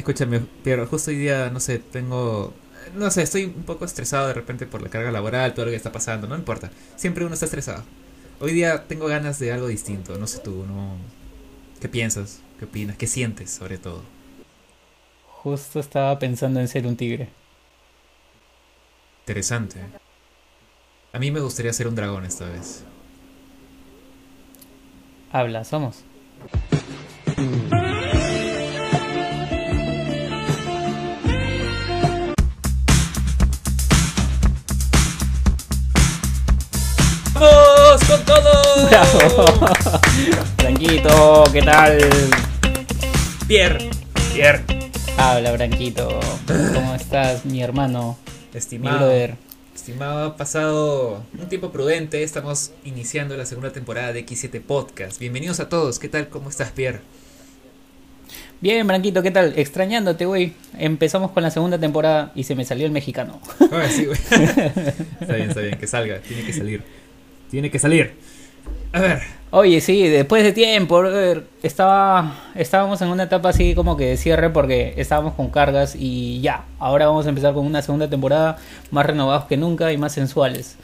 Escúchame, pero justo hoy día, no sé, tengo... No sé, estoy un poco estresado de repente por la carga laboral, todo lo que está pasando, no importa. Siempre uno está estresado. Hoy día tengo ganas de algo distinto, no sé tú, ¿no? ¿Qué piensas? ¿Qué opinas? ¿Qué sientes sobre todo? Justo estaba pensando en ser un tigre. Interesante. A mí me gustaría ser un dragón esta vez. Habla, somos. ¡Bravo! Branquito, ¿qué tal? Pierre, Pierre, Habla, Branquito. ¿Cómo estás, mi hermano? Mi estimado, brother. estimado, ha pasado un tiempo prudente. Estamos iniciando la segunda temporada de X7 Podcast. Bienvenidos a todos. ¿Qué tal? ¿Cómo estás, Pierre? Bien, Branquito, ¿qué tal? Extrañándote, güey. Empezamos con la segunda temporada y se me salió el mexicano. Ah, sí, güey. está bien, está bien, que salga. Tiene que salir. Tiene que salir. A ver, Oye, sí, después de tiempo, estaba, estábamos en una etapa así como que de cierre porque estábamos con cargas y ya, ahora vamos a empezar con una segunda temporada más renovados que nunca y más sensuales.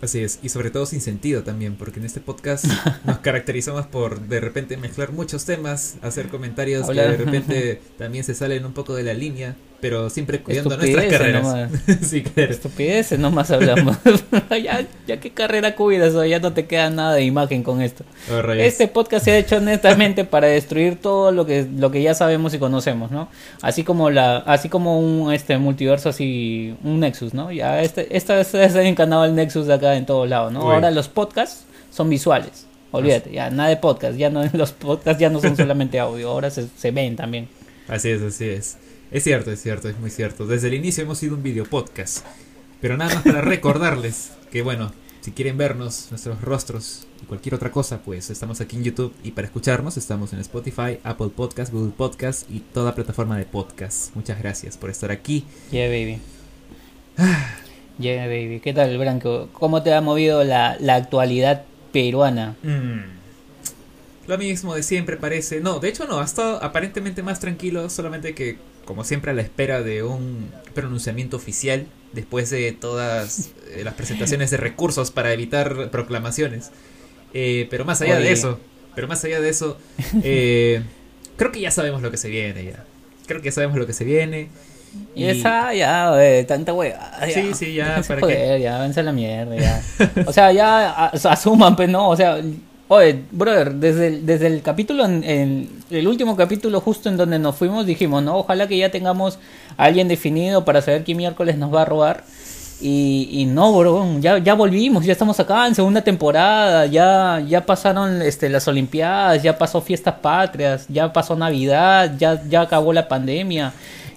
Así es, y sobre todo sin sentido también, porque en este podcast nos caracterizamos por de repente mezclar muchos temas, hacer comentarios que de repente también se salen un poco de la línea, pero siempre cuidando nuestras carreras. sí, claro. Estupideces nomás hablamos. ya, ya qué carrera cuidas o ya no te queda nada de imagen con esto. Oh. Este podcast se ha hecho netamente para destruir todo lo que, lo que ya sabemos y conocemos, ¿no? Así como la, así como un este multiverso así, un Nexus, ¿no? Ya este, esta esta es el canal Nexus de acá en todos lados, ¿no? Uy. Ahora los podcasts son visuales. Olvídate, ya nada de podcast, ya no los podcasts ya no son solamente audio, ahora se, se ven también. Así es, así es. Es cierto, es cierto, es muy cierto. Desde el inicio hemos sido un video podcast. Pero nada más para recordarles que, bueno, si quieren vernos, nuestros rostros y cualquier otra cosa, pues estamos aquí en YouTube. Y para escucharnos, estamos en Spotify, Apple Podcast, Google Podcast y toda plataforma de podcast. Muchas gracias por estar aquí. Yeah, baby. Yeah, baby. ¿Qué tal, Branco? ¿Cómo te ha movido la, la actualidad peruana? Mm. Lo mismo de siempre parece. No, de hecho no, ha estado aparentemente más tranquilo, solamente que, como siempre, a la espera de un pronunciamiento oficial, después de todas eh, las presentaciones de recursos para evitar proclamaciones. Eh, pero más allá de eso, pero más allá de eso, eh, creo que ya sabemos lo que se viene ya. Creo que ya sabemos lo que se viene. Y esa, ya, wey, tanta hueva. Sí, sí, ya, ¿para joder, ya, vence la mierda, ya. O sea, ya asuman, pues, no, o sea, oye, brother, desde el, desde el capítulo, en, en- el último capítulo justo en donde nos fuimos, dijimos, no, ojalá que ya tengamos a alguien definido para saber qué miércoles nos va a robar. Y, y no, bro, ya, ya volvimos, ya estamos acá en segunda temporada, ya, ya pasaron este, las Olimpiadas, ya pasó fiestas patrias, ya pasó Navidad, ya, ya acabó la pandemia.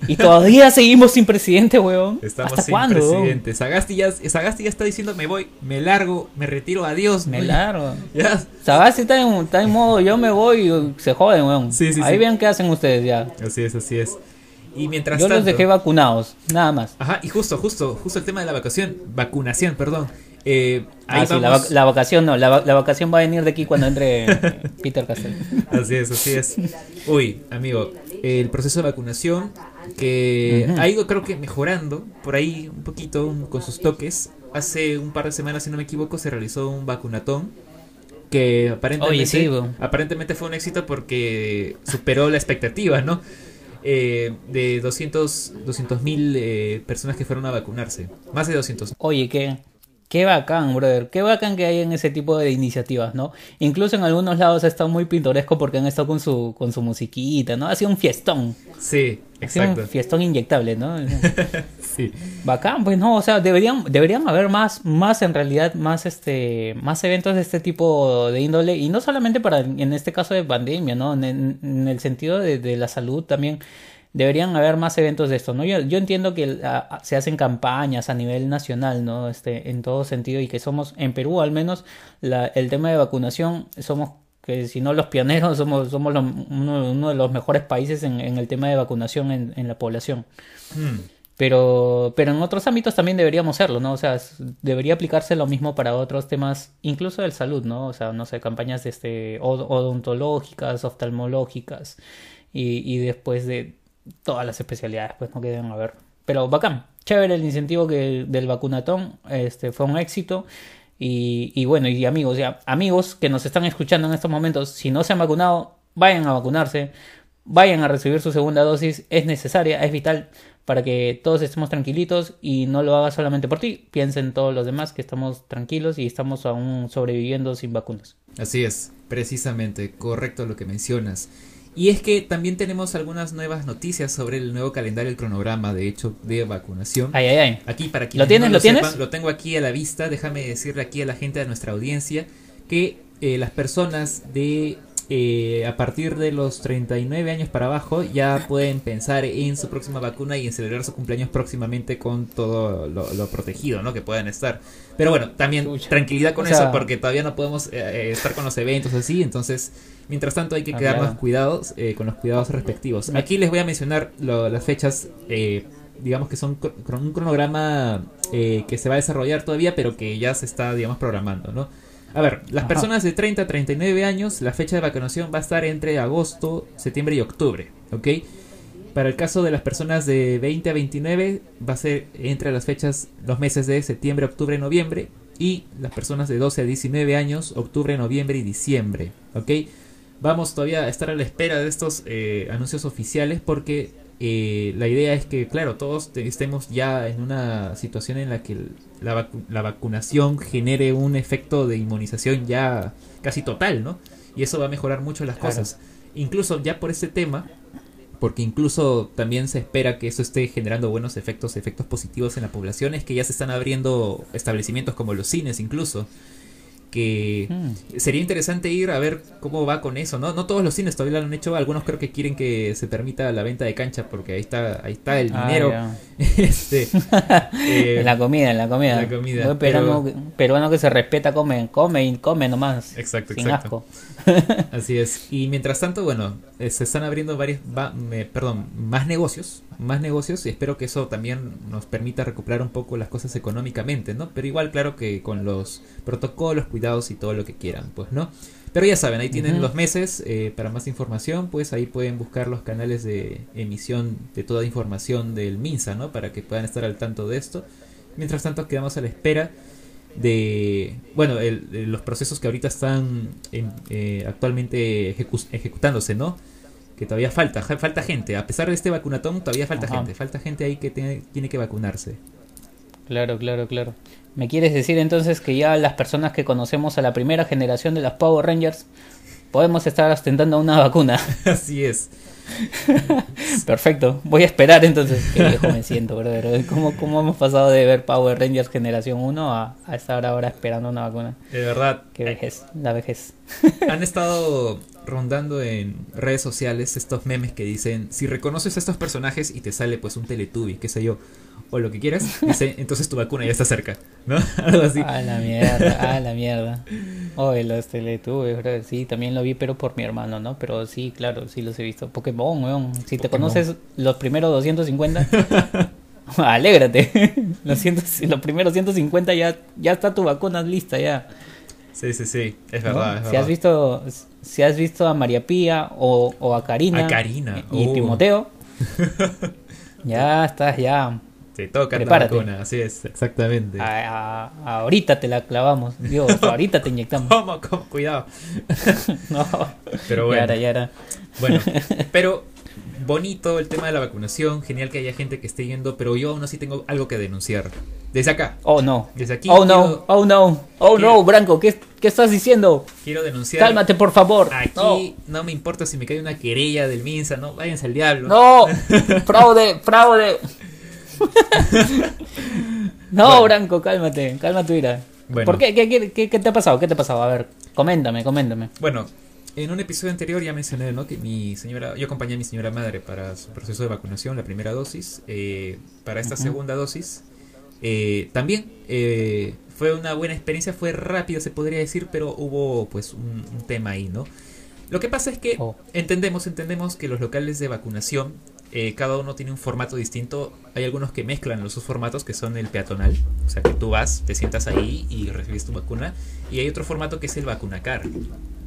Y todavía seguimos sin presidente, weón. Estamos ¿Hasta sin cuándo? presidente. Sagasti ya, Sagasti ya está diciendo me voy, me largo, me retiro, adiós. Me largo. Ya, Sagasti está en, está en modo yo me voy y se joden, weón. Sí, sí, Ahí sí. vean qué hacen ustedes ya. Así es, así es. Y mientras Yo los dejé vacunados, nada más. Ajá, y justo, justo, justo el tema de la vacación, vacunación, perdón. Eh, ahí Ah, sí, la, vac- la vacación no, la, la vacación va a venir de aquí cuando entre Peter Castell. Así es, así es. Uy, amigo, el proceso de vacunación que ha ido creo que mejorando por ahí un poquito un- con sus toques. Hace un par de semanas, si no me equivoco, se realizó un vacunatón que aparentemente, Oye, sí, weón. aparentemente fue un éxito porque superó la expectativa, ¿no? Eh, de 200 mil personas que fueron a vacunarse. Más de 200 Oye, qué, qué bacán, brother. Qué bacán que hay en ese tipo de iniciativas, ¿no? Incluso en algunos lados ha estado muy pintoresco porque han estado con su, con su musiquita, ¿no? Ha sido un fiestón. Sí, Ha sido exacto. un fiestón inyectable, ¿no? Sí. Bacán, pues no, o sea, deberían, deberían haber más, más en realidad, más este, más eventos de este tipo de índole, y no solamente para, en este caso de pandemia, ¿no? En, en- en el sentido de, de la salud también, deberían haber más eventos de esto, ¿no? Yo, yo entiendo que se hacen campañas a nivel nacional, ¿no? Este, en todo sentido, y que somos, en Perú al menos, la, el tema de vacunación, somos que si no los pioneros, somos, somos los- uno, uno de los mejores países en, en el tema de vacunación en, en la población. Mm. Pero, pero en otros ámbitos también deberíamos serlo, ¿no? O sea, debería aplicarse lo mismo para otros temas, incluso del salud, ¿no? O sea, no sé, campañas de este, od- odontológicas, oftalmológicas, y, y después de, todas las especialidades, pues no que deben haber. Pero bacán, chévere el incentivo que del vacunatón, este fue un éxito. Y, y bueno, y amigos, ya, amigos que nos están escuchando en estos momentos, si no se han vacunado, vayan a vacunarse, vayan a recibir su segunda dosis, es necesaria, es vital para que todos estemos tranquilitos y no lo haga solamente por ti, piensen todos los demás que estamos tranquilos y estamos aún sobreviviendo sin vacunas. Así es, precisamente, correcto lo que mencionas. Y es que también tenemos algunas nuevas noticias sobre el nuevo calendario, el cronograma, de hecho, de vacunación. Ay, ay, ay. Aquí para quienes ¿Lo tienes? no ¿Lo tienes? sepan, lo tengo aquí a la vista. Déjame decirle aquí a la gente de nuestra audiencia que eh, las personas de eh, a partir de los 39 años para abajo ya pueden pensar en su próxima vacuna y en celebrar su cumpleaños próximamente con todo lo, lo protegido, ¿no? Que puedan estar. Pero bueno, también tranquilidad con O sea- eso porque todavía no podemos eh, eh, estar con los eventos así, entonces mientras tanto hay que quedarnos cuidados eh, con los cuidados respectivos. Aquí les voy a mencionar lo- las fechas, eh, digamos que son cron- un cronograma eh, que se va a desarrollar todavía, pero que ya se está, digamos, programando, ¿no? A ver, las Ajá. personas de 30 a 39 años, la fecha de vacunación va a estar entre agosto, septiembre y octubre, ¿ok? Para el caso de las personas de 20 a 29 va a ser entre las fechas, los meses de septiembre, octubre, noviembre. Y las personas de 12 a 19 años, octubre, noviembre y diciembre. ¿Ok? Vamos todavía a estar a la espera de estos eh, anuncios oficiales porque eh, la idea es que, claro, todos te- estemos ya en una situación en la que la, vacu- la vacunación genere un efecto de inmunización ya casi total, ¿no? Y eso va a mejorar mucho las Claro. cosas. Incluso ya por este tema, porque incluso también se espera que eso esté generando buenos efectos, efectos positivos en la población, es que ya se están abriendo establecimientos como los cines incluso, que Mm. sería interesante ir a ver cómo va con eso, ¿no? No todos los cines todavía lo han hecho, algunos creo que quieren que se permita la venta de cancha porque ahí está, ahí está el Ah, dinero. ya. este, eh, en la comida, en la comida. la comida, Buen peruano, peruano que se respeta, come, come y come nomás. Exacto, sin exacto. asco. Así es. Y mientras tanto, bueno, eh, se están abriendo varios, va- me- perdón, más negocios, más negocios y espero que eso también nos permita recuperar un poco las cosas económicamente, ¿no? Pero igual, claro que con los protocolos, cuidados y todo lo que quieran, pues, ¿no? Pero ya saben, ahí tienen los meses eh, para más información, pues ahí pueden buscar los canales de emisión de toda información del MINSA, ¿no? Para que puedan estar al tanto de esto. Mientras tanto, quedamos a la espera de bueno el- de los procesos que ahorita están en- eh, actualmente ejecu- ejecutándose no que todavía falta falta gente a pesar de este vacunatón todavía falta Ajá. gente falta gente ahí que tiene, tiene que vacunarse Claro, claro, claro. ¿Me quieres decir entonces que ya las personas que conocemos a la primera generación de las Power Rangers podemos estar ostentando una vacuna? así es Perfecto. Voy a esperar entonces. Qué viejo me siento, brother. ¿Cómo, cómo hemos pasado de ver Power Rangers generación 1 a, a estar ahora esperando una vacuna? de verdad Qué vejez, la vejez. Han estado rondando en redes sociales estos memes que dicen si reconoces a estos personajes y te sale pues un Teletubby qué sé yo o lo que quieras dice entonces tu vacuna ya está cerca no algo así A la mierda, a la mierda. Oye, los Teletubbies. Sí, también lo vi, pero por mi hermano, ¿no? Pero sí, claro, sí los he visto. Pokémon, weón. Si te conoces los primeros 250, alégrate. Los, los primeros 150 ya, ya está tu vacuna lista, ya. Sí sí sí es ¿no? verdad es si verdad has visto si has visto a María Pía o, o a Karina A Karina, y oh. Timoteo ya estás ya Te toca la así es, exactamente. a- a- ahorita te la clavamos Dios ahorita te inyectamos ¿Cómo? ¿Cómo? Cuidado. no Pero bueno, ya era ya era bueno, pero bonito el tema de la vacunación, genial que haya gente que esté yendo, pero yo aún así tengo algo que denunciar. Desde acá, oh no desde aquí oh no oh no oh quiero- no Branco ¿qué, qué estás diciendo quiero denunciar. cálmate por favor Aquí no. me importa si me cae una querella del Minsa, no, váyanse al diablo. no fraude fraude no Bueno. Branco cálmate calma tu ira Bueno. ¿Por? ¿Qué, qué, qué, qué te ha pasado? ¿Qué te ha pasado? A ver, coméntame, coméntame. Bueno, en un episodio anterior ya mencioné, ¿no? Que mi señora, yo acompañé a mi señora madre para su proceso de vacunación, la primera dosis. Eh, para esta segunda dosis, eh, también eh, fue una buena experiencia, fue rápida, se podría decir, pero hubo pues un, un tema ahí, ¿no? Lo que pasa es que Oh. entendemos, entendemos que los locales de vacunación, eh, cada uno tiene un formato distinto. Hay algunos que mezclan los dos formatos, que son el peatonal, o sea que tú vas, te sientas ahí y recibes tu vacuna. Y hay otro formato que es el vacunacar,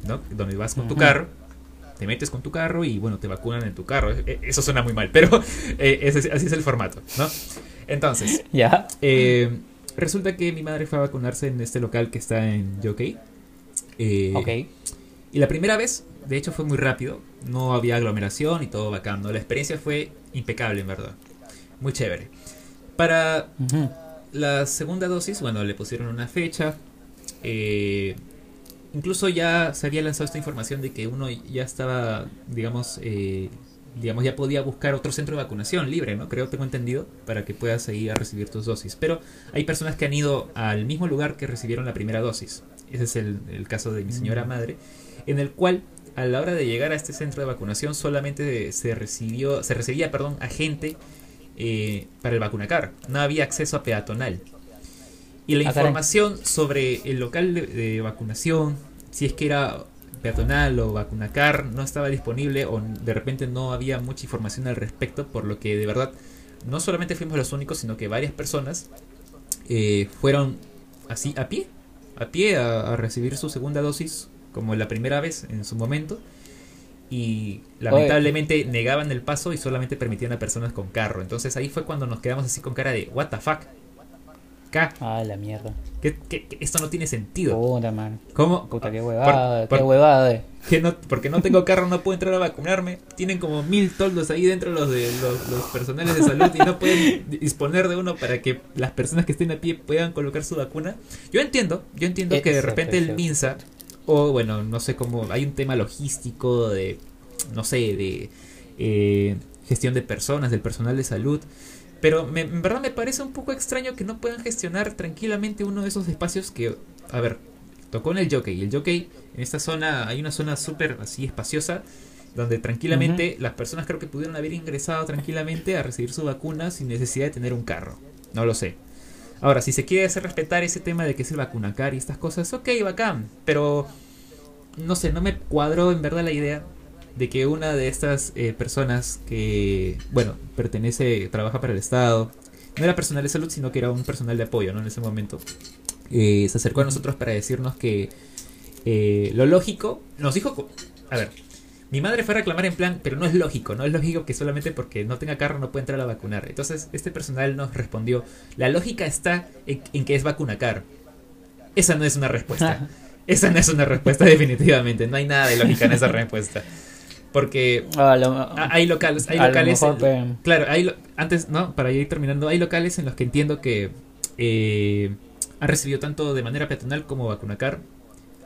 ¿no? Donde vas con tu carro te metes con tu carro y bueno, te vacunan en tu carro. E, eso suena muy mal, pero eh, así es el formato, ¿no? Entonces, ya. Eh, resulta que mi madre fue a vacunarse en este local que está en Yokkei. Eh, ok. Y la primera vez, de hecho, fue muy rápido. No había aglomeración y todo bacán, La experiencia fue impecable, en verdad. Muy chévere. Para la segunda dosis, bueno, le pusieron una fecha. Eh, incluso ya se había lanzado esta información de que uno ya estaba, digamos, eh, digamos, ya podía buscar otro centro de vacunación libre, ¿no? Creo, tengo entendido, para que puedas ir a recibir tus dosis. Pero hay personas que han ido al mismo lugar que recibieron la primera dosis. Ese es el, caso de mi señora mm. madre, en el cual a la hora de llegar a este centro de vacunación solamente se recibió, se recibía, perdón, a gente eh, para el vacunacar. No había acceso a peatonal. Y la ah, información sobre el local de vacunación, si es que era peatonal o vacunacar no estaba disponible o de repente no había mucha información al respecto, por lo que de verdad no solamente fuimos los únicos, sino que varias personas eh, fueron así a pie, a pie a, recibir su segunda dosis, como la primera vez en su momento. Y lamentablemente negaban el paso y solamente permitían a personas con carro. Entonces ahí fue cuando nos quedamos así con cara de, ¿What the fuck? Ah, la mierda. Que, esto no tiene sentido. Puta, man. ¿Cómo? Puta, qué huevada, qué huevada. Que no, porque no tengo carro, no puedo entrar a vacunarme. Tienen como mil toldos ahí dentro los de los, personales de salud y no pueden disponer de uno para que las personas que estén a pie puedan colocar su vacuna. Yo entiendo, yo entiendo que de repente el MINSA, o bueno, no sé cómo, hay un tema logístico de, no sé, de eh, gestión de personas, del personal de salud pero en verdad me parece un poco extraño que no puedan gestionar tranquilamente uno de esos espacios que, a ver, tocó en el jockey. Y el jockey, en esta zona, hay una zona súper así espaciosa, donde tranquilamente las personas creo que pudieron haber ingresado tranquilamente a recibir su vacuna sin necesidad de tener un carro. No lo sé. Ahora, si se quiere hacer respetar ese tema de que es el vacunacar y estas cosas, ok, bacán. Pero, no sé, no me cuadró en verdad la idea de que una de estas eh, personas que, bueno, pertenece, trabaja para el Estado, no era personal de salud, sino que era un personal de apoyo, ¿no? En ese momento, eh, se acercó a nosotros para decirnos que eh, lo lógico, nos dijo, a ver, mi madre fue a reclamar en plan, pero no es lógico, no es lógico que solamente porque no tenga carro no pueda entrar a vacunar. Entonces, este personal nos respondió, la lógica está en, en que es vacunacar. Esa no es una respuesta. Esa no es una respuesta definitivamente, no hay nada de lógica en esa respuesta. Porque hay locales, hay locales. claro, hay antes, no, para ir terminando, hay locales en los que entiendo que eh, han recibido tanto de manera peatonal como vacunacar.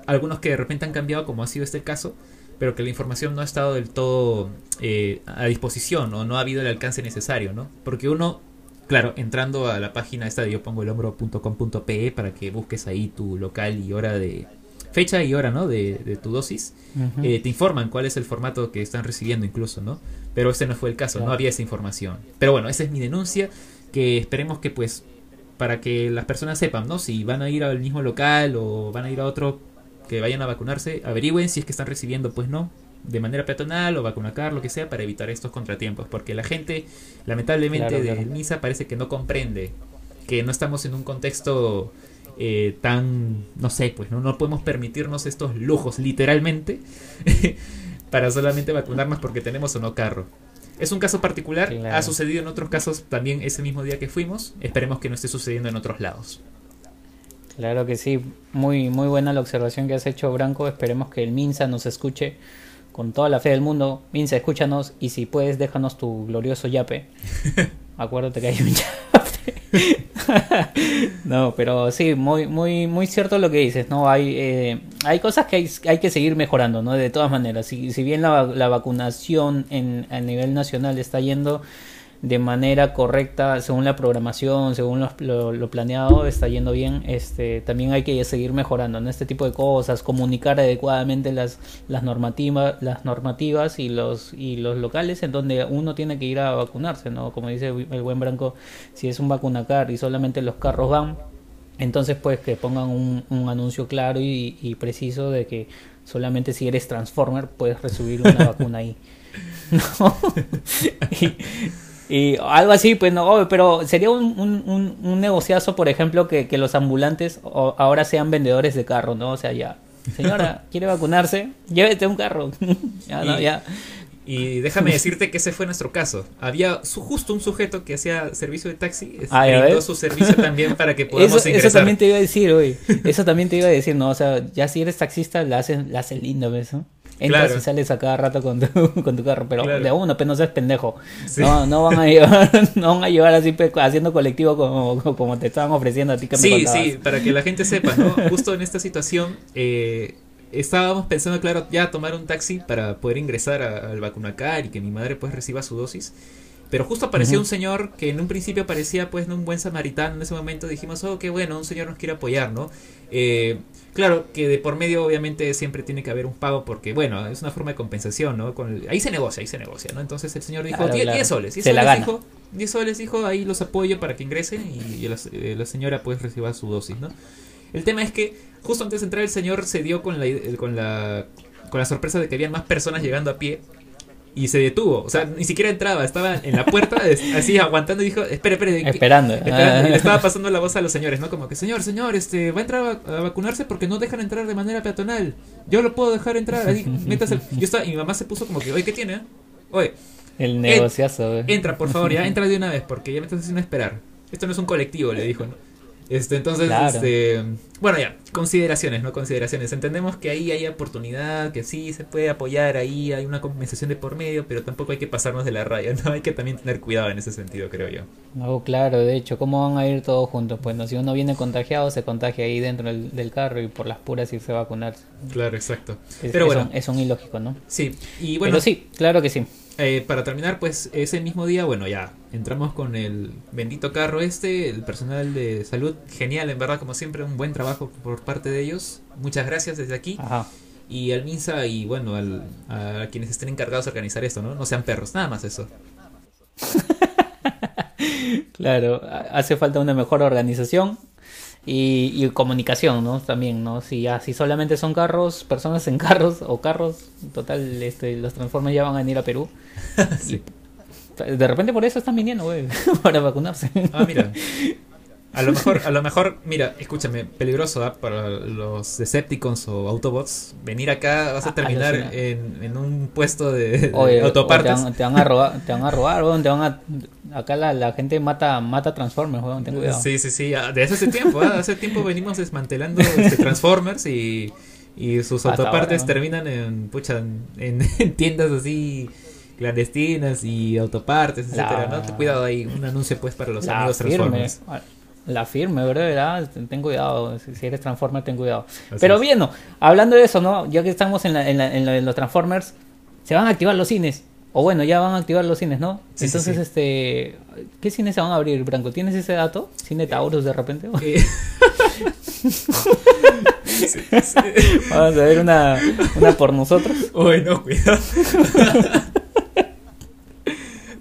Algunos que de repente han cambiado, como ha sido este caso, pero que la información no ha estado del todo eh, a disposición o no ha habido el alcance necesario, ¿no? Porque uno, claro, entrando a la página esta de yo pongo el hombro.com.pe para que busques ahí tu local y hora de, fecha y hora, ¿no? De, tu dosis, eh, te informan cuál es el formato que están recibiendo incluso, ¿no? Pero este no fue el caso, no había esa información. Pero bueno, esa es mi denuncia, que esperemos que pues, para que las personas sepan, ¿no? Si van a ir al mismo local o van a ir a otro, que vayan a vacunarse, averigüen si es que están recibiendo, pues no, de manera peatonal o vacunacar, lo que sea, para evitar estos contratiempos. Porque la gente, lamentablemente, de MISA parece que no comprende que no estamos en un contexto eh, tan, no sé, pues ¿no? no podemos permitirnos estos lujos literalmente para solamente vacunarnos porque tenemos o no carro. Es un caso particular, ha sucedido en otros casos también ese mismo día que fuimos, esperemos que no esté sucediendo en otros lados. Claro que sí, muy, muy buena la observación que has hecho, Branco, esperemos que el Minsa nos escuche con toda la fe del mundo. Minsa, escúchanos y si puedes déjanos tu glorioso yape. Acuérdate que hay un no, pero sí, muy, muy, muy cierto lo que dices, ¿no? Hay, eh, hay cosas que hay, hay, que seguir mejorando, ¿no? De todas maneras, si, si bien la, la vacunación en, a nivel nacional está yendo de manera correcta según la programación, según lo, planeado, está yendo bien. Este, también hay que seguir mejorando en este tipo de cosas, comunicar adecuadamente las, las, normativas, las normativas y los, y los locales en donde uno tiene que ir a vacunarse, ¿no? Como dice el buen Branco, si es un vacunacar y solamente los carros van, entonces pues que pongan un, un anuncio claro y, y, preciso de que solamente si eres Transformer puedes recibir una vacuna ahí. ¿No? Y algo así, pues no, pero sería un, un, un negociazo, por ejemplo, que, que los ambulantes ahora sean vendedores de carro, ¿no? O sea, ya señora, ¿quiere vacunarse? Llévete un carro. ya, no, Y- ya. Y déjame decirte que ese fue nuestro caso. Había su- justo un sujeto que hacía servicio de taxi, Ah, ¿ya brindó su servicio también para que podamos Eso, eso también te iba a decir, hoy. Eso también te iba a decir, ¿no? O sea, ya si eres taxista, la haces, la haces lindo, ¿ves? no? Entras Claro. y sales a cada rato con tu, con tu carro, pero Claro. de uno, pero no seas pendejo. Sí. No, no van a llevar, no van a llevar así pe- haciendo colectivo como, como te estaban ofreciendo a ti que me Sí, sí, para que la gente sepa, ¿no? Justo en esta situación eh, estábamos pensando, claro, ya tomar un taxi para poder ingresar a- al vacunacar y que mi madre pues reciba su dosis. Pero justo apareció un señor que en un principio parecía pues un buen samaritano. En ese momento dijimos, oh, qué bueno, un señor nos quiere apoyar, ¿no? Eh, claro que de por medio obviamente siempre tiene que haber un pago porque, bueno, es una forma de compensación, ¿no? Con el- ahí se negocia, ahí se negocia, ¿no? Entonces el señor dijo, Claro, 10 claro. 10 soles, 10 Se la soles gana. dijo, 10 soles dijo, ahí los apoyo para que ingresen y, y la, eh, la señora pues reciba su dosis, ¿no? El tema es que justo antes de entrar el señor se dio con la, con la, con la sorpresa de que había más personas llegando a pie y se detuvo. O sea, ni siquiera entraba, estaba en la puerta así aguantando y dijo, espere, espere. ¿qué- Esperando. Esperando, y le Ah. estaba pasando la voz a los señores, ¿no? Como que, señor, señor, este, va a entrar a, a vacunarse porque no dejan entrar de manera peatonal. Yo lo puedo dejar entrar, ahí, métase. Yo estaba, y mi mamá se puso como que, oye, ¿qué tiene? Oye, El negociazo. güey. entra, por favor, ya, entra de una vez porque ya me estás haciendo esperar. Esto no es un colectivo, le dijo, ¿no? Este, entonces, Claro. este, bueno, ya, consideraciones, ¿no? Consideraciones. Entendemos que ahí hay oportunidad, que sí se puede apoyar ahí, hay una compensación de por medio, pero tampoco hay que pasarnos de la raya, ¿no? Hay que también tener cuidado en ese sentido, creo yo. No, claro, de hecho, ¿cómo van a ir todos juntos? Pues no, si uno viene contagiado, se contagia ahí dentro del, del carro y por las puras irse a vacunarse. Claro, exacto. Es, Pero es bueno. un, es un ilógico, ¿no? Sí, y bueno, Pero sí, claro que sí. Eh, para terminar, pues ese mismo día, bueno, ya entramos con el bendito carro este, el personal de salud, genial, en verdad, como siempre, un buen trabajo por parte de ellos. Muchas gracias desde aquí. Ajá. Y al MINSA y bueno, al, a quienes estén encargados de organizar esto, ¿no? No sean perros, nada más eso. Claro, ha- hace falta una mejor organización y, y comunicación, ¿no? También, ¿no? Si ya, si solamente son carros, personas en carros o carros, total, este, los Transformers ya van a venir a Perú. Sí. De repente por eso están viniendo, güey, para vacunarse. Ah, mira. A lo mejor, a lo mejor, mira, escúchame, peligroso ¿ah? para los Decepticons o Autobots. Venir acá vas a Ah, terminar en, en un puesto de, Oye, autopartes. te, van, te van a robar, te van a robar, weón, te van a acá la, la gente mata mata Transformers, weón, ten cuidado. Sí, sí, sí. ah, Desde hace tiempo, ah, hace tiempo venimos desmantelando este, Transformers y, y sus Hasta autopartes ahora, ¿no? terminan en, pucha, en, en tiendas así clandestinas y autopartes, etcétera, La- ¿no? Cuidado ahí, un anuncio pues para los la amigos firme, Transformers. La firme, ¿verdad? Ten cuidado, si eres Transformer, ten cuidado. Así Pero es. bien, ¿no? Hablando de eso, ¿no? Ya que estamos en, la- en, la- en lo de los Transformers, se van a activar los cines. O bueno, ya van a activar los cines, ¿no? Sí, Entonces, sí. este, ¿qué cines se van a abrir, Branco? ¿Tienes ese dato? ¿Cine Taurus de repente? Eh. Vamos a ver una, una por nosotros. Uy, no, cuidado.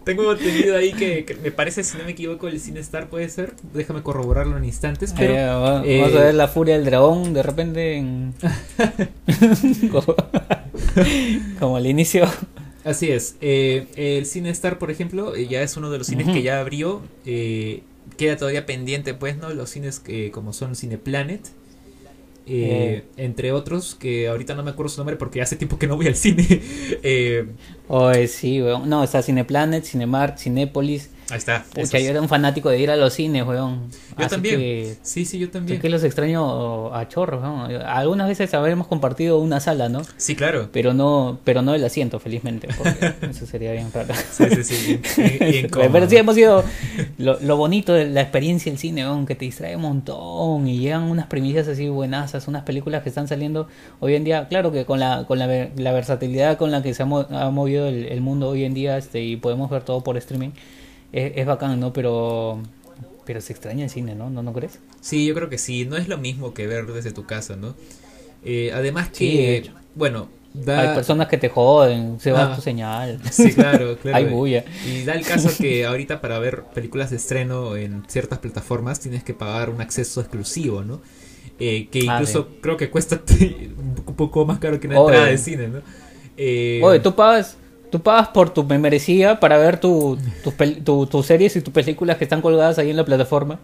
Tengo entendido ahí que, que me parece, si no me equivoco, el CineStar puede ser. Déjame corroborarlo en instantes. Pero va- eh, vamos a ver la furia del dragón de repente en... como, como al inicio. Así es. Eh, el CineStar, por ejemplo, eh, ya es uno de los cines que ya abrió. eh, queda todavía pendiente, pues, ¿no? Los cines que como son Cineplanet. Eh, Entre otros, que ahorita no me acuerdo su nombre porque hace tiempo que no voy al cine. Eh, Oye, sí, weón. No, está Cineplanet, Cinemark, Cinépolis. Ahí está. Pucha, yo era un fanático de ir a los cines, weón. Yo Así también. que- Sí, sí, yo también. Es que los extraño a chorros, ¿no? Algunas veces habremos compartido una sala, ¿no? Sí, claro. Pero no, pero no el asiento, felizmente, porque eso sería bien raro. Sí, sí, sí. bien- bien pero sí hemos ido lo, lo bonito de la experiencia del cine, weón, que te distrae un montón y llegan unas premisas así buenazas, unas películas que están saliendo hoy en día, claro que con la con la, la versatilidad con la que se ha, mo- ha movido el, el mundo hoy en día, este y podemos ver todo por streaming, es, es bacán, ¿no? Pero pero se extraña el cine, ¿no? ¿No, no crees? Sí, yo creo que sí. No es lo mismo que ver desde tu casa, ¿no? Eh, además que, Sí, bueno, da... Hay personas que te joden, se va Ah. tu señal. Sí, claro, claro. Hay bulla. Y da el caso que ahorita para ver películas de estreno en ciertas plataformas tienes que pagar un acceso exclusivo, ¿no? Eh, que Ah, incluso creo que cuesta un poco más caro que una Oye. entrada de cine, ¿no? Eh, Oye, tú pagas, tú pagas por tu membresía para ver tu, tus pel- tu- tus series y tus películas que están colgadas ahí en la plataforma.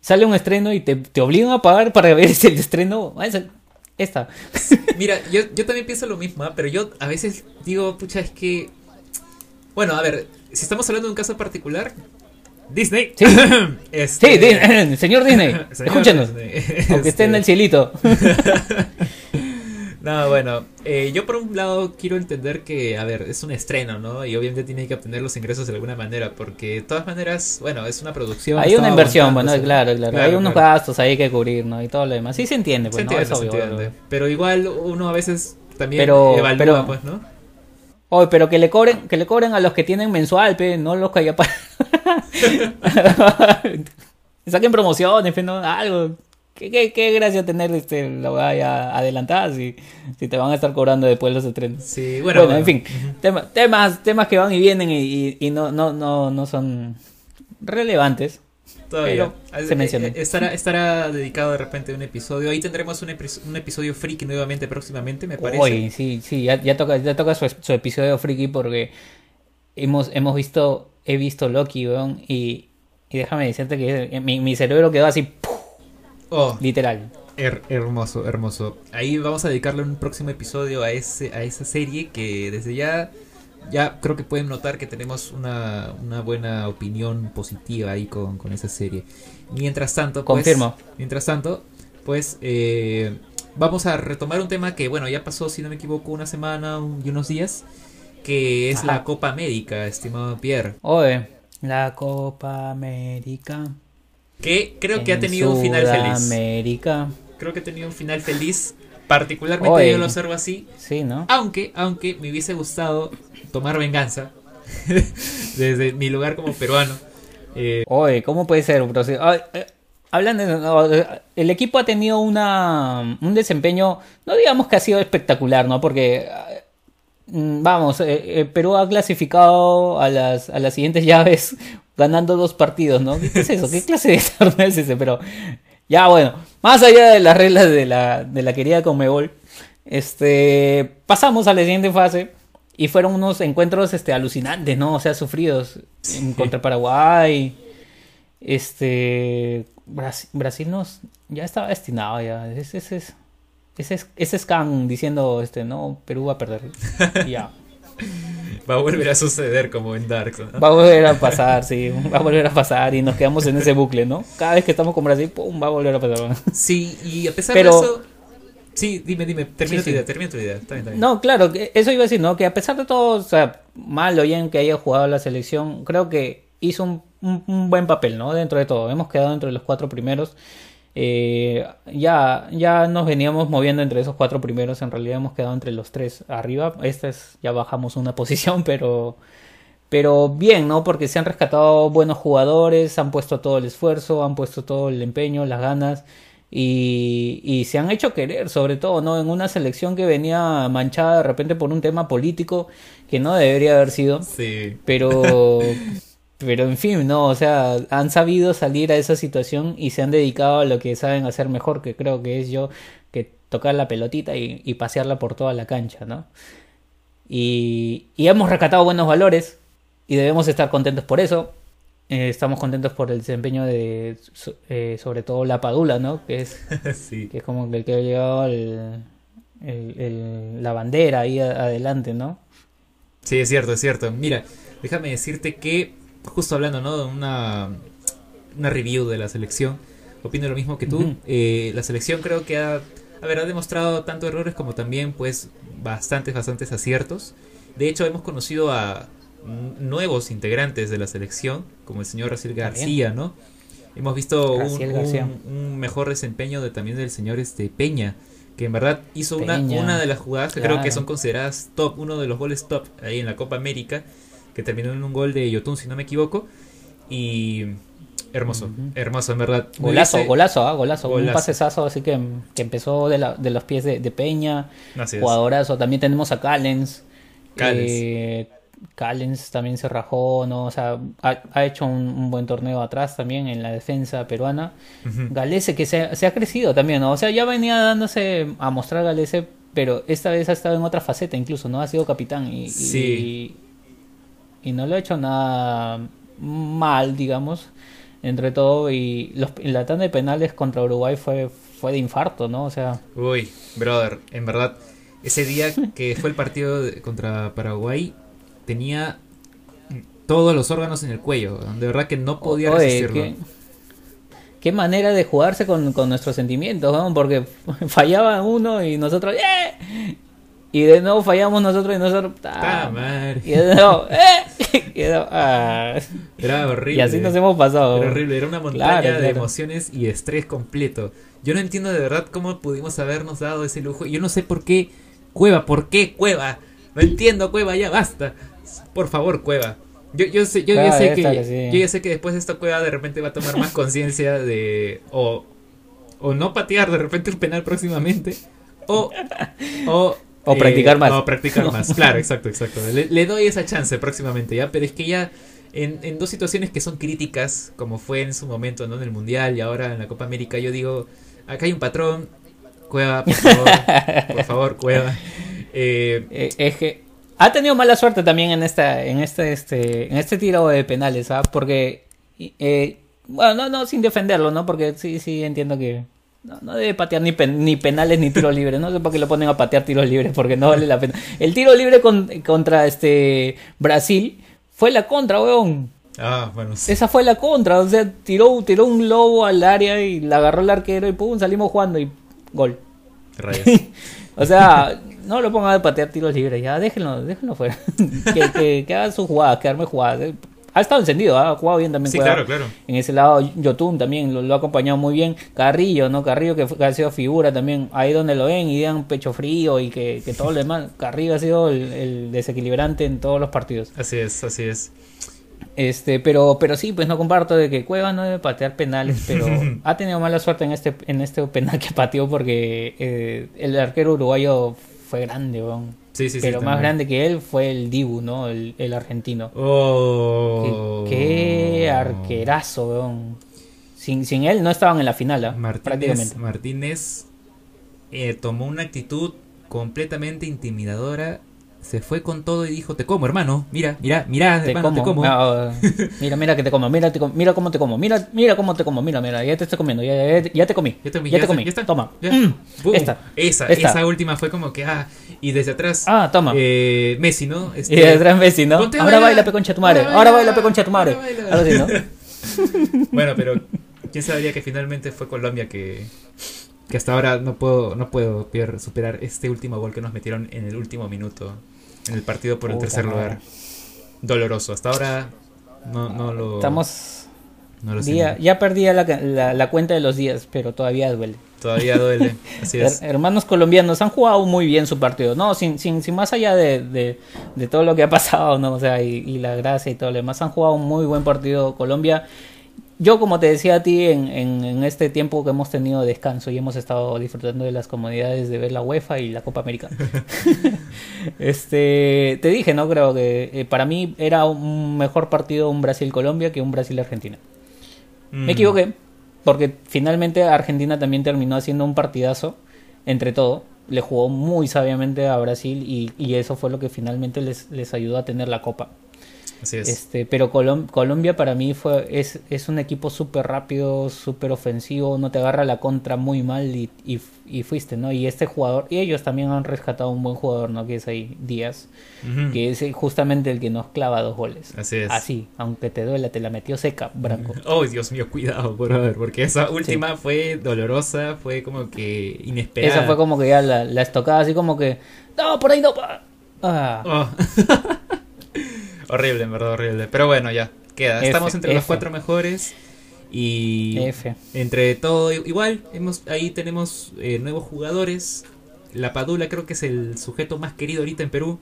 Sale un estreno y te, te obligan a pagar para ver ese estreno. Ah, esta. Mira, yo, yo también pienso lo mismo, ¿ah? pero yo a veces digo, pucha, es que... Bueno, a ver, si estamos hablando de un caso particular, Disney. Sí, Este- sí Di- señor Disney, Señor escúchenos. Disney. Aunque esté en el Este, cielito. No, bueno, eh, yo por un lado quiero entender que, a ver, es un estreno, ¿no? Y obviamente tiene que obtener los ingresos de alguna manera, porque de todas maneras, bueno, es una producción. Hay una inversión, bueno, aguantándose. claro, claro, Hay unos claro. gastos ahí que cubrir, ¿no? Y todo lo demás. Sí se entiende, pues, Se ¿no? entiende, Es se obvio, entiende. obvio. Pero igual uno a veces también Pero- evalúa, pero- pues, ¿no? Oye, pero que le cobren, que le cobren a los que tienen mensual, pe, no los que haya para. Saquen promociones, pe, no, algo. ¿Qué, qué, qué gracia tener este, la weá ya adelantada si, si te van a estar cobrando después los estrenos. Sí, bueno. Bueno, en fin, tema- temas, temas que van y vienen y, y- y no, no, no, no son relevantes. Todavía. pero se menciona. Eh, Estará, estará dedicado de repente a un episodio. Ahí tendremos un, epi- un episodio friki nuevamente próximamente, me parece. Uy, sí, sí, ya, ya toca, ya toca su, su episodio friki porque hemos, hemos visto, he visto Loki, weón, y, y déjame decirte que mi, mi cerebro quedó así. Oh, literal. her- hermoso, hermoso. Ahí vamos a dedicarle un próximo episodio a ese a esa serie que desde ya ya creo que pueden notar que tenemos una, una buena opinión positiva ahí con, con esa serie. Mientras tanto, pues, Confirmo. Mientras tanto, pues eh, vamos a retomar un tema que, bueno, ya pasó, si no me equivoco, una semana un- y unos días, que es Ajá. la Copa América, estimado Pierre. Oye, la Copa América. Que creo que ha en tenido un final feliz. Sudamérica. Creo que ha tenido un final feliz. Particularmente yo lo observo así. Sí, ¿no? Aunque, aunque me hubiese gustado tomar venganza desde mi lugar como peruano. Eh, Oye, ¿cómo puede ser? ay, eh, Hablando de- eh, el equipo ha tenido una, un desempeño, no digamos que ha sido espectacular, ¿no? Porque, vamos, eh, eh, Perú ha clasificado a las, a las siguientes llaves ganando dos partidos, ¿no? ¿Qué es eso? ¿Qué clase de torneo es ese? Pero, ya bueno, más allá de las reglas de la, de la querida Conmebol, este, pasamos a la siguiente fase. Y fueron unos encuentros este, alucinantes, ¿no? O sea, sufridos. Contra Paraguay. Este. Brasil, Brasil nos. Ya estaba destinado, ya. Ese, ese, ese, ese, ese scan diciendo, este, no, Perú va a perder. Ya. va a volver a suceder como en Dark. ¿no? Va a volver a pasar, sí. Va a volver a pasar y nos quedamos en ese bucle, ¿no? Cada vez que estamos con Brasil, pum, va a volver a pasar. Sí, y a pesar Pero- de eso. Sí, dime, dime, termina Sí, tu sí. idea, termina tu idea. Está bien, está bien. No, claro, eso iba a decir, ¿no? Que a pesar de todo, o sea, mal o bien que haya jugado la selección, creo que hizo un, un- un buen papel, ¿no? Dentro de todo. Hemos quedado entre los cuatro primeros. Eh, ya, ya nos veníamos moviendo entre esos cuatro primeros. En realidad hemos quedado entre los tres arriba. Esta es, ya bajamos una posición, pero. Pero bien, ¿no? Porque se han rescatado buenos jugadores, han puesto todo el esfuerzo, han puesto todo el empeño, las ganas y, y se han hecho querer, sobre todo, ¿no? En una selección que venía manchada de repente por un tema político que no debería haber sido, Sí. pero, pero en fin, ¿no? O sea, han sabido salir a esa situación y se han dedicado a lo que saben hacer mejor, que creo que es yo, que tocar la pelotita y, y pasearla por toda la cancha, ¿no? Y, y hemos rescatado buenos valores y debemos estar contentos por eso. Eh, estamos contentos por el desempeño de, so- eh, sobre todo la Padula, ¿no? Que es, sí. que es como el que ha llevado el- el- el- la bandera ahí adelante, ¿no? Sí, es cierto, es cierto. Mira, déjame decirte que, justo hablando, ¿no? De una, una review de la selección, opino lo mismo que tú. Eh, la selección creo que ha, a ver, ha demostrado tanto errores como también, pues, bastantes, bastantes aciertos. De hecho, hemos conocido a nuevos integrantes de la selección, como el señor Raciel García, ¿no? Hemos visto un, mejor desempeño de, también del señor este Peña, que en verdad hizo una, Peña, una de las jugadas que creo que son consideradas top, uno de los goles top ahí en la Copa América, que terminó en un gol de Yotun, si no me equivoco. Y hermoso, hermoso, en verdad. Golazo, golazo, ah, golazo, un Golazo. pasesazo así que, que empezó de, la- de los pies de, de Peña, Así es. jugadorazo. También tenemos a Callens. Callens. Eh, Callens también se rajó, ¿no? O sea, ha, ha hecho un, un buen torneo atrás también en la defensa peruana. Ujú. Galese que se, se ha crecido también, ¿no? O sea, ya venía dándose a mostrar Galese, pero esta vez ha estado en otra faceta incluso, ¿no? Ha sido capitán y, y- Sí. y, no lo ha hecho nada mal, digamos, entre todo. Y los, la tanda de penales contra Uruguay fue, fue de infarto, ¿no? O sea. Uy, brother, en verdad, ese día que fue el partido de- contra Paraguay, tenía todos los órganos en el cuello. De verdad que no podía Oye, resistirlo. qué, qué manera de jugarse con, con nuestros sentimientos, ¿no? Porque fallaba uno y nosotros, ¡eh! Y de nuevo fallamos nosotros y nosotros, ¡Ta ¡ah! madre! Y de nuevo, ¡eh! Y, de nuevo, ¡ah! Era horrible. Y así nos hemos pasado. Era horrible, era una montaña Claro, de claro. emociones y estrés completo. Yo no entiendo de verdad cómo pudimos habernos dado ese lujo. Yo no sé por qué Cueva, ¿por qué Cueva? No entiendo, Cueva, ya basta. Por favor, Cueva. Yo, yo sé, yo, ya sé que, está, que sí. yo ya sé que después de esta Cueva de repente va a tomar más conciencia de o, o no patear de repente un penal próximamente o o, O practicar más. O practicar más. Claro, exacto, exacto. Le, le doy esa chance próximamente ya, pero es que ya en, en dos situaciones que son críticas, como fue en su momento, ¿no? En el Mundial y ahora en la Copa América, yo digo, acá hay un patrón, Cueva, por favor, por favor, Cueva. Eh, Eh, es que ha tenido mala suerte también en esta en este este en este tiro de penales ¿ah? porque eh, bueno no no sin defenderlo no porque sí sí entiendo que no, no debe patear ni, pen- ni penales ni tiros libres no sé por qué lo ponen a patear tiros libres porque no vale la pena el tiro libre con- contra este Brasil fue la contra weón ah, bueno, sí. esa fue la contra o sea tiró tiró un globo al área y la agarró el arquero y pum salimos jugando y gol Rayos. o sea, no lo pongan a patear tiros libres, ya déjenlo, déjenlo fuera. que, que, que haga sus jugadas, que arme jugadas. Ha estado encendido, ha jugado bien también. Sí, claro, claro. En ese lado, Yotun también lo, lo ha acompañado muy bien. Carrillo, ¿no? Carrillo que, ha sido figura también. Ahí donde lo ven y dan pecho frío y que, que todo lo demás. Carrillo ha sido el, el desequilibrante en todos los partidos. Así es, así es. Este, pero, pero sí, pues no comparto de que Cueva no debe patear penales, pero ha tenido mala suerte en este, en este penal que pateó porque eh, el arquero uruguayo fue grande, weón. Sí, sí, sí. pero más también. grande que él fue el Dibu, ¿no? El, el argentino. Oh. Qué, qué arquerazo, weón. Sin, sin él no estaban en la final, ¿ah? Martínez, prácticamente. Martínez eh, tomó una actitud completamente intimidadora. Se fue con todo y dijo, te como, hermano. Mira, mira, mira, Te hermano, como. te como. Mira, mira que te como. Mira, te com- mira cómo te como. Mira, mira cómo te como. Mira, mira, ya te estoy comiendo. Ya, ya, ya te comí. Ya te, Ya te comí. ya está. Toma. Ya. Mm, esta. Esa, Esta. esa última fue como que, ah, y desde atrás, Ah, toma. eh, Messi, ¿no? Este, Y detrás Messi, ¿no? Ahora bailar. baila, peconcha tu madre. Ahora baila. baila, peconcha tu madre. Ahora baila. Algo así, ¿no? Bueno, pero quién sabría que finalmente fue Colombia que, que hasta ahora no puedo, no puedo superar este último gol que nos metieron en el último minuto en el partido por el Puta tercer madre. lugar. Doloroso. Hasta ahora no, no lo. Estamos. no lo Día, ya perdí la, la, la cuenta de los días, pero todavía duele. Todavía duele. Así es. Her- hermanos colombianos han jugado muy bien su partido, no, sin, sin, sin más allá de, de, de todo lo que ha pasado, no, o sea, y, y la gracia y todo lo demás, han jugado un muy buen partido Colombia. Yo, como te decía a ti, en, en, en este tiempo que hemos tenido de descanso y hemos estado disfrutando de las comodidades de ver la UEFA y la Copa América, este, te dije, ¿no? Creo que eh, para mí era un mejor partido un Brasil-Colombia que un Brasil-Argentina. Mm. Me equivoqué, porque finalmente Argentina también terminó haciendo un partidazo entre todo. Le jugó muy sabiamente a Brasil y, y eso fue lo que finalmente les, les ayudó a tener la copa. Así es. Este, pero Colom- Colombia para mí fue es, es un equipo súper rápido, súper ofensivo, no te agarra la contra muy mal y, y, y fuiste, ¿no? Y este jugador, y ellos también han rescatado un buen jugador, ¿no? Que es ahí Díaz, que es justamente el que nos clava dos goles. Así es. Así, aunque te duela, te la metió seca, Branco. Oh, Dios mío, cuidado, brother, porque esa última fue dolorosa, fue como que inesperada. Esa fue como que ya la, la estocada así como que. No, por ahí no. pa". Ah, Oh. horrible, en verdad, horrible. Pero bueno, ya, queda. F, Estamos entre los cuatro mejores. Y F. entre todo, igual, hemos, ahí tenemos eh, nuevos jugadores. La Padula creo que es el sujeto más querido ahorita en Perú.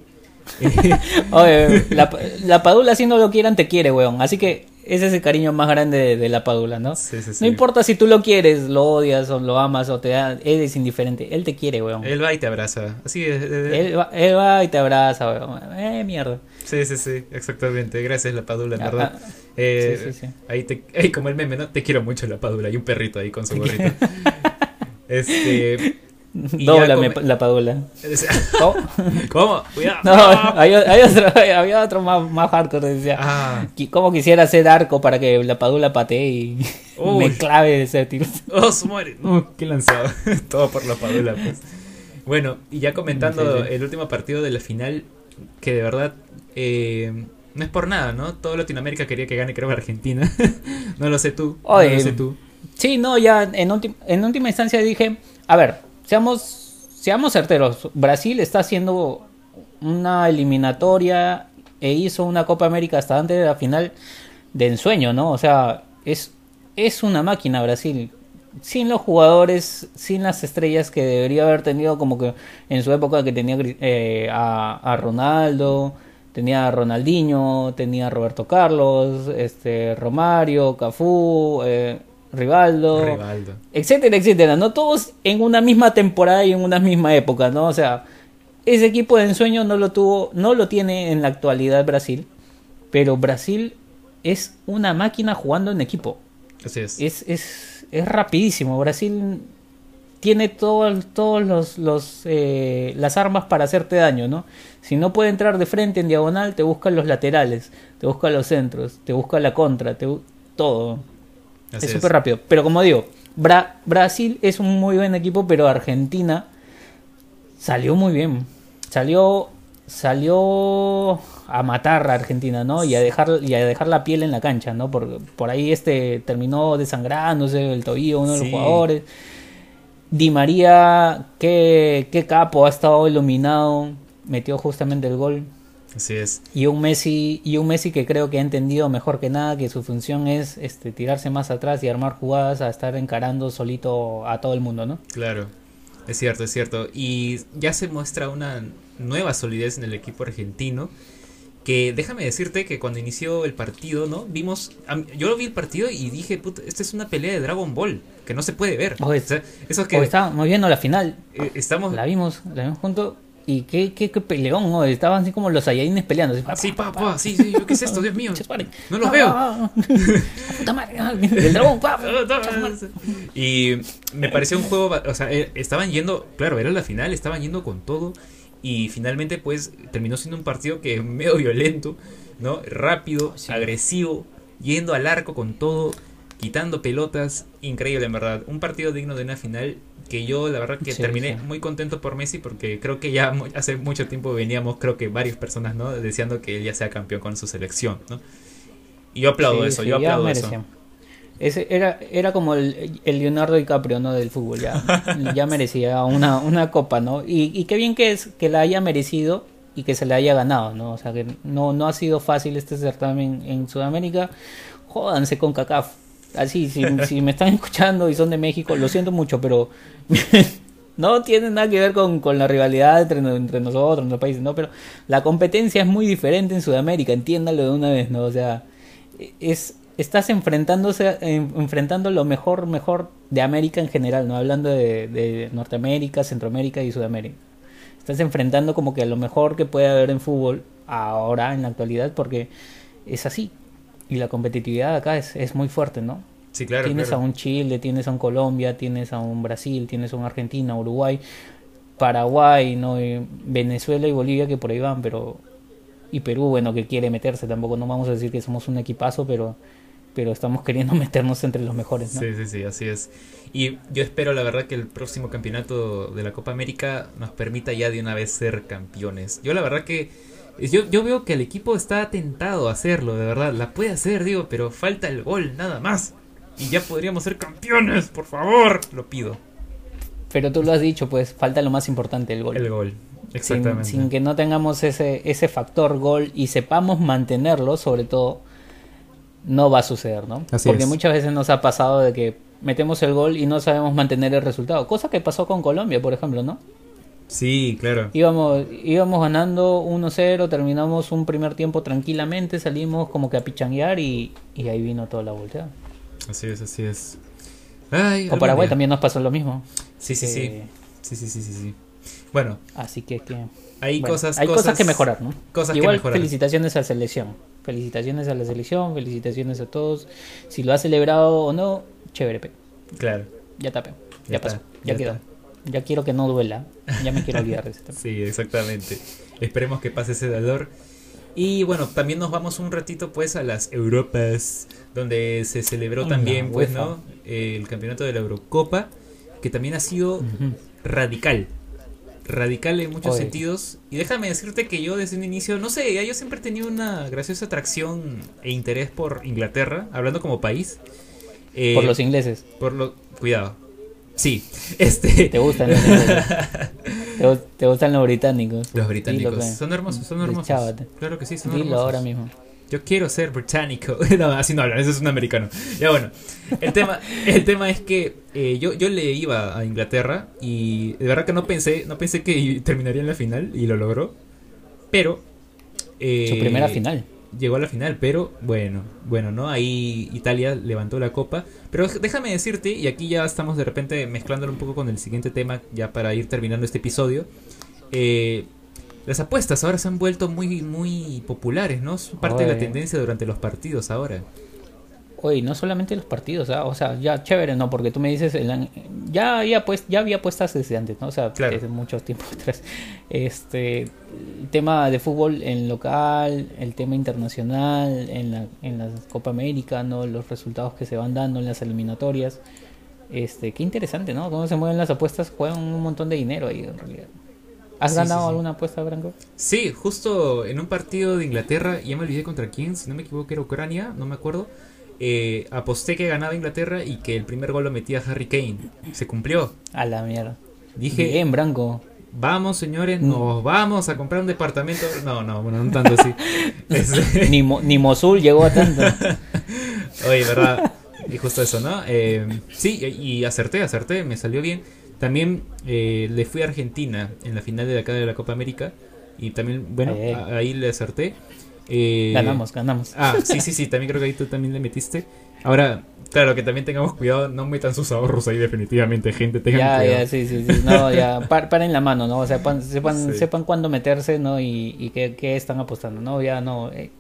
Oye, la, la Padula, si no lo quieran, te quiere, weón. Así que ese es el cariño más grande de, de la Padula, ¿no? Sí, sí, sí. No importa si tú lo quieres, lo odias o lo amas o te da. Él es indiferente. Él te quiere, weón. Él, Él va y te abraza. Así es. de- de- va, él va y te abraza, weón. Eh, mierda. Sí, sí, sí, exactamente. Gracias, La Padula, en Ah, verdad. ah, Eh, sí, sí, sí. Ahí te, ahí como el meme, ¿no? Te quiero mucho la padula y un perrito ahí con su gorrito. este, Dóblame la padula. ¿Cómo? Cuidado. No, hay, hay otro, había otro más, más hardcore, decía. Ah, ¿Cómo quisiera hacer arco para que la padula patee y Uy. me clave ese tiro? oh, su madre. No, qué lanzado. Todo por la padula, pues. Bueno, y ya comentando Sí, sí. el último partido de la final, que de verdad eh, no es por nada, ¿no? Todo Latinoamérica quería que gane, creo, Argentina. no lo sé tú. Oye, no lo sé tú. Sí, no, ya en, en última instancia dije, a ver, seamos, seamos certeros, Brasil está haciendo una eliminatoria e hizo una Copa América hasta antes de la final de ensueño, ¿no? O sea, es, es una máquina Brasil. Sin los jugadores, sin las estrellas que debería haber tenido como que en su época que tenía eh, a, a Ronaldo, tenía a Ronaldinho, tenía a Roberto Carlos, este Romario, Cafú, eh, Rivaldo, Rivaldo. etcétera, etcétera, no todos en una misma temporada y en una misma época, ¿no? O sea, ese equipo de ensueño no lo tuvo, no lo tiene en la actualidad Brasil, pero Brasil es una máquina jugando en equipo. Así es. Es, es, es rapidísimo. Brasil tiene todo- todos los, los eh, las armas para hacerte daño, ¿no? Si no puede entrar de frente en diagonal, te busca los laterales, te busca los centros, te busca la contra, te todo. Así es súper rápido. Pero como digo, Bra- Brasil es un muy buen equipo, pero Argentina salió muy bien. Salió salió a matar a Argentina, ¿no? Y a dejar y a dejar la piel en la cancha, ¿no? Por, por ahí este terminó desangrándose el tobillo uno de los jugadores. Di María, qué, qué capo, ha estado iluminado, metió justamente el gol. Así es. Y un Messi, y un Messi que creo que ha entendido mejor que nada que su función es este tirarse más atrás y armar jugadas a estar encarando solito a todo el mundo, ¿no? Claro, es cierto, es cierto. Y ya se muestra una nueva solidez en el equipo argentino. Que déjame decirte que cuando inició el partido, ¿no? Vimos. Yo lo vi el partido y dije, puta, esta es una pelea de Dragon Ball. Que no se puede ver. O sea, eso que O estábamos viendo la final, eh, estamos. la vimos, la vimos juntos y qué, qué, qué peleón, ¿no? Estaban así como los Saiyajines peleando. Así, pa, Sí, pa, pa, pa, sí, sí, ¿qué es esto? Dios mío. No los Ah, veo. ah, ah. Puta madre, ah, el dragón. Y me pareció un juego, o sea, eh, estaban yendo, claro, era la final, estaban yendo con todo y finalmente pues terminó siendo un partido que medio violento, ¿no? Rápido, Sí. agresivo, yendo al arco con todo, quitando pelotas, increíble en verdad. Un partido digno de una final que yo la verdad que Sí, terminé sí. muy contento por Messi porque creo que ya hace mucho tiempo veníamos, creo que varias personas, ¿no? Deseando que él ya sea campeón con su selección, ¿no? Y yo aplaudo Sí, eso, yo aplaudo eso. Ese era, era como el, el Leonardo DiCaprio, ¿no? Del fútbol, ya, ya merecía una, una copa, ¿no? Y, y qué bien que es que la haya merecido y que se la haya ganado, ¿no? O sea, que no, no ha sido fácil este certamen en Sudamérica. Jódanse con CACAF. Así, si, si me están escuchando y son de México, lo siento mucho, pero no tiene nada que ver con, con la rivalidad entre, entre nosotros, entre los países, ¿no? Pero la competencia es muy diferente en Sudamérica, entiéndalo de una vez, ¿no? O sea, es estás enfrentándose en- enfrentando lo mejor mejor de América en general no hablando de, de Norteamérica Centroamérica y Sudamérica estás enfrentando como que a lo mejor que puede haber en fútbol ahora en la actualidad porque es así y la competitividad acá es, es muy fuerte no Sí, claro. tienes claro. a un Chile tienes a un Colombia tienes a un Brasil tienes a un Argentina Uruguay Paraguay no Y Venezuela y Bolivia que por ahí van pero y Perú bueno que quiere meterse tampoco no vamos a decir que somos un equipazo pero pero estamos queriendo meternos entre los mejores ¿no? Sí, sí, sí, así es. Y yo espero, la verdad, que el próximo campeonato de la Copa América nos permita ya de una vez ser campeones. Yo, la verdad, que. Yo, yo veo que el equipo está tentado a hacerlo, de verdad. La puede hacer, digo, pero falta el gol, nada más. Y ya podríamos ser campeones, por favor. Lo pido. pero tú lo has dicho pues falta lo más importante el gol El gol. sin, Exactamente. sin que no tengamos ese ese factor gol y sepamos mantenerlo sobre todo no va a suceder no Así porque es. muchas veces nos ha pasado de que metemos el gol y no sabemos mantener el resultado cosa que pasó con Colombia por ejemplo no Sí, claro. Íbamos, íbamos ganando 1-0, terminamos un primer tiempo tranquilamente, salimos como que a pichanguear y, y ahí vino toda la volteada. Así es, así es. Ay, Con Paraguay día. también nos pasó lo mismo. Sí, sí, sí. que- Sí, sí, sí, sí, sí. Bueno, Así que, que- hay bueno, cosas, hay cosas, que mejorar, ¿no? Cosas Igual que mejorar. felicitaciones a la selección. Felicitaciones a la selección, felicitaciones a todos. Si lo ha celebrado o no, chévere, pe. Claro. Ya tapé. Ya, Ya pasó. está, Ya, ya quedó. está. Ya quiero que no duela. Ya me quiero olvidar de ese tema. Sí, exactamente. Esperemos que pase ese dolor. Y bueno, también nos vamos un ratito pues a las Europas, donde se celebró también pues. ¿no? El campeonato de la Eurocopa, que también ha sido radical. Radical en muchos Oye. sentidos. Y déjame decirte que yo desde un inicio, no sé, yo siempre he tenido una graciosa atracción e interés por Inglaterra, hablando como país. Eh, Por los ingleses. por lo Cuidado. Sí, este... ¿Te gustan los ingleses? ¿Te, gu- te gustan los británicos? Los británicos. Son hermosos, son hermosos. Deschávate. Claro que sí, son Dilo hermosos. ahora mismo. Yo quiero ser británico. no, así no hablan, eso es un americano. Ya bueno, el tema, el tema es que eh, yo, yo le iba a Inglaterra y de verdad que no pensé, no pensé que terminaría en la final y lo logró. Pero eh, Su primera final. Llegó a la final, pero bueno, bueno, ¿no? Ahí Italia levantó la copa. Pero déjame decirte, y aquí ya estamos de repente mezclándolo un poco con el siguiente tema, ya para ir terminando este episodio. eh, las apuestas ahora se han vuelto muy, muy populares, ¿no? Son parte de la tendencia durante los partidos ahora. Oye, no solamente los partidos, ¿ah? o sea, ya chévere, ¿no? Porque tú me dices, el ya, había pues, ya había apuestas desde antes, ¿no? O sea, Claro. desde mucho tiempo atrás. Este, el tema de fútbol en local, el tema internacional, en la, en la Copa América, ¿no? Los resultados que se van dando en las eliminatorias. Este, qué interesante, ¿no? Cómo se mueven las apuestas, juegan un montón de dinero ahí, en realidad. ¿Has Sí, ganado sí, sí. alguna apuesta, Branco? Sí, justo en un partido de Inglaterra, ya me olvidé contra quién, si no me equivoco era Ucrania, no me acuerdo. Eh, aposté que ganaba Inglaterra y que el primer gol lo metía Harry Kane. Se cumplió. A la mierda. Dije, Bien, Branco. Vamos, señores, Mm. nos vamos a comprar un departamento. No, no, bueno, no tanto así. Ni, Mo- ni Mosul llegó a tanto. oye, ¿verdad? Y justo eso, ¿no? Eh, sí, y acerté, acerté, me salió bien. También eh, le fui a Argentina en la final de acá de la Copa América. Y también, bueno, ahí le acerté. Eh, Ganamos, ganamos. Ah, sí, sí, sí, también creo que ahí tú también le metiste. Ahora, claro, que también tengamos cuidado, no metan sus ahorros ahí definitivamente, gente, tengan Ya, cuidado. ya, sí, sí, sí. No, ya, par- paren la mano, ¿no? O sea, pan- sepan, Sí. sepan cuándo meterse, ¿no? Y, y qué, qué están apostando, ¿no? Ya no. eh,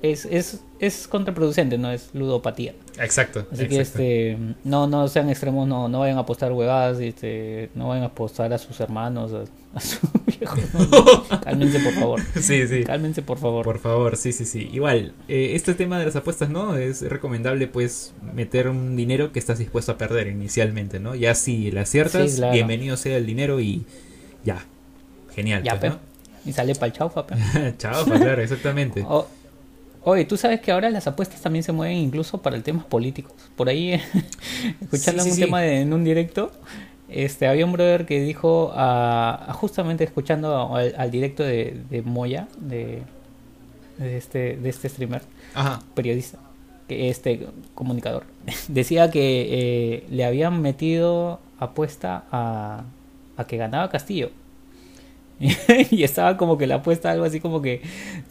es, es, es contraproducente, ¿no? Es ludopatía. Exacto. Así que, este. No, no sean extremos, no, no vayan a apostar huevadas, este. No vayan a apostar a sus hermanos, a, a su viejo. no. Cálmense, por favor. Sí, sí. Cálmense, por favor. Por favor, sí, sí, sí. Igual, eh, este tema de las apuestas, ¿no? Es recomendable, pues, meter un dinero que estás dispuesto a perder inicialmente, ¿no? Ya si la aciertas, Sí, claro. bienvenido sea el dinero y ya. Genial. Ya, pues, pe. Y sale chaufa, pe. ¿no? Chao, pues, claro, exactamente. O- oye, tú sabes que ahora las apuestas también se mueven incluso para el temas políticos. Por ahí, escuchando Sí, sí, un sí. tema de- en un directo, este había un brother que dijo, a, a- justamente escuchando al, al directo de, de Moya, de, de este, de este streamer, Ajá. periodista, que este comunicador, decía que eh, le habían metido apuesta a, a que ganaba Castillo. y estaba como que la apuesta algo así como que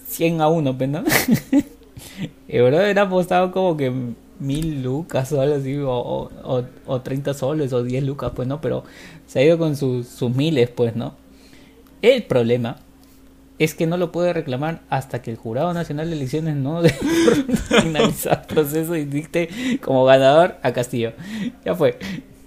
100 a 1, pues, ¿no? El brother apostado como que mil lucas o algo así, o, o, o- o 30 soles o 10 lucas, pues, ¿no? Pero se ha ido con sus, sus miles, pues, ¿no? El problema es que no lo puede reclamar hasta que el Jurado Nacional de Elecciones no por finalizar el proceso y dicte como ganador a Castillo. Ya fue.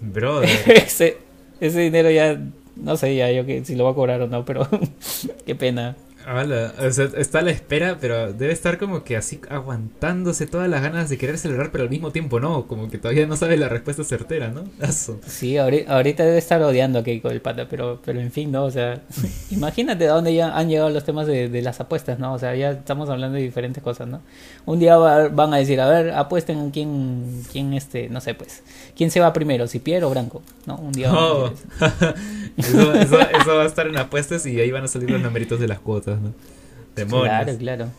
Brother. ese, ese dinero ya, no sé ya yo que si lo va a cobrar o no, pero qué pena. Ala, o sea, está a la espera, pero debe estar como que así aguantándose todas las ganas de querer celebrar, pero al mismo tiempo no, como que todavía no sabe la respuesta certera, ¿no? Aso. Sí, ahori- ahorita debe estar odiando a Keiko el pata, pero, pero en fin, ¿no? O sea, imagínate a dónde ya han llegado los temas de, de las apuestas, ¿no? O sea, ya estamos hablando de diferentes cosas, ¿no? Un día va- van a decir, a ver, apuesten en quién, quién este, no sé, pues, quién se va primero, si Pierre o Branco, ¿no? Un día van a Oh. decir eso. eso, eso- eso va a estar en apuestas y ahí van a salir los numeritos de las cuotas, ¿no? Demonios. Claro, claro.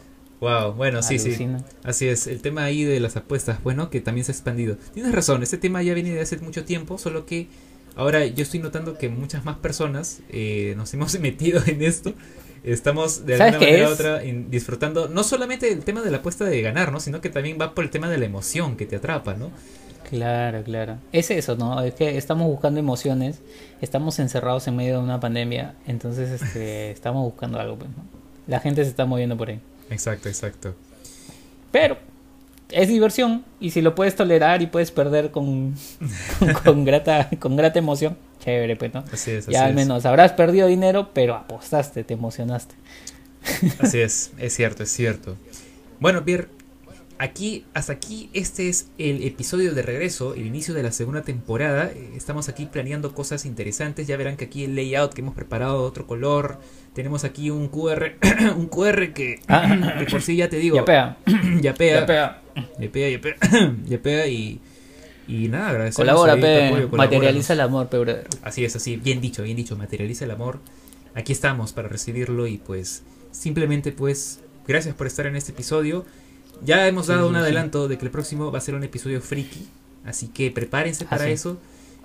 Wow, bueno, sí, sí. Así es, el tema ahí de las apuestas, bueno, que también se ha expandido. Tienes razón, este tema ya viene de hace mucho tiempo, solo que ahora yo estoy notando que muchas más personas eh, nos hemos metido en esto. Estamos de ¿Sabes alguna manera u otra disfrutando no solamente del tema de la apuesta de ganar, ¿no? Sino que también va por el tema de la emoción que te atrapa, ¿no? Claro, claro. Es eso, ¿no? Es que estamos buscando emociones, estamos encerrados en medio de una pandemia, entonces este, estamos buscando algo, pues, ¿no? La gente se está moviendo por ahí. Exacto, exacto. Pero es diversión y si lo puedes tolerar y puedes perder con, con, grata, con grata emoción, chévere, pues, ¿no? Así es, así ya al es. menos habrás perdido dinero, pero apostaste, te emocionaste. Así es, es cierto, es cierto. Bueno, Pierre, aquí, hasta aquí, este es el episodio de regreso, el inicio de la segunda temporada. Eh, Estamos aquí planeando cosas interesantes. Ya verán que aquí el layout que hemos preparado de otro color. Tenemos aquí un QR, un QR que, Ah. que por sí ya te digo, Ya pega, ya pega, ya pega. ya pega, ya pega, ya pega y, y nada, agradecemos Colabora, ahí pe, apoyo, materializa el amor, pe, brother. Así es, así, bien dicho, bien dicho, materializa el amor. Aquí estamos para recibirlo y pues simplemente pues gracias por estar en este episodio. Ya hemos dado sí, un sí. adelanto de que el próximo va a ser un episodio friki, así que prepárense para sí. eso.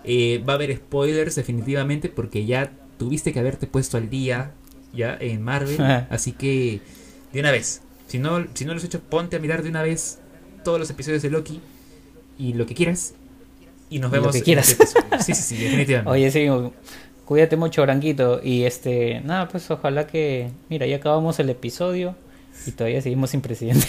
Eh, va a haber spoilers definitivamente porque ya tuviste que haberte puesto al día ya en Marvel, así que de una vez. Si no, si no lo has hecho, ponte a mirar de una vez todos los episodios de Loki y lo que quieras. Y nos Y lo vemos que quieras. este episodio. Sí, sí, sí, definitivamente. Oye, sí, cuídate mucho, Branquito. Y este, nada, pues ojalá que, mira, ya acabamos el episodio y todavía seguimos sin presidente.